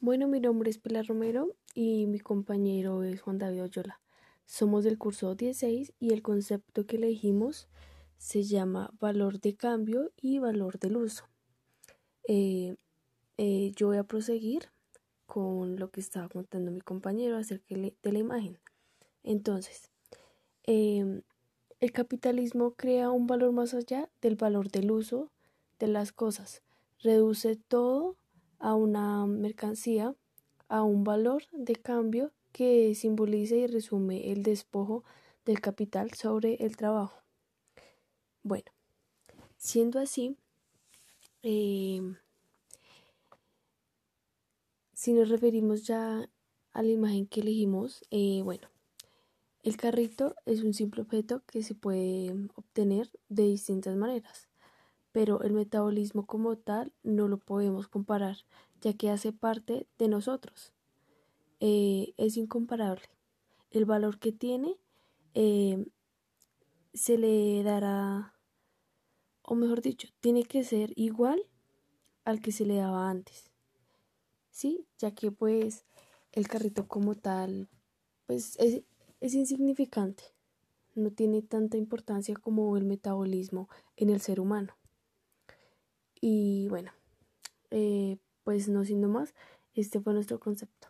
Bueno, mi nombre es Pilar Romero y mi compañero es Juan David Oyola. Somos del curso 16 y el concepto que elegimos se llama valor de cambio y valor del uso. Eh, eh, yo voy a proseguir con lo que estaba contando mi compañero acerca de la imagen. Entonces, em, el capitalismo crea un valor más allá del valor del uso de las cosas. Reduce todo a una mercancía, a un valor de cambio que simboliza y resume el despojo del capital sobre el trabajo. Bueno, siendo así, eh, si nos referimos ya a la imagen que elegimos, eh, bueno, el carrito es un simple objeto que se puede obtener de distintas maneras pero el metabolismo como tal no lo podemos comparar, ya que hace parte de nosotros. Eh, es incomparable. El valor que tiene eh, se le dará, o mejor dicho, tiene que ser igual al que se le daba antes. ¿Sí? Ya que pues el carrito como tal, pues es, es insignificante. No tiene tanta importancia como el metabolismo en el ser humano. Y bueno, eh, pues no siendo más, este fue nuestro concepto.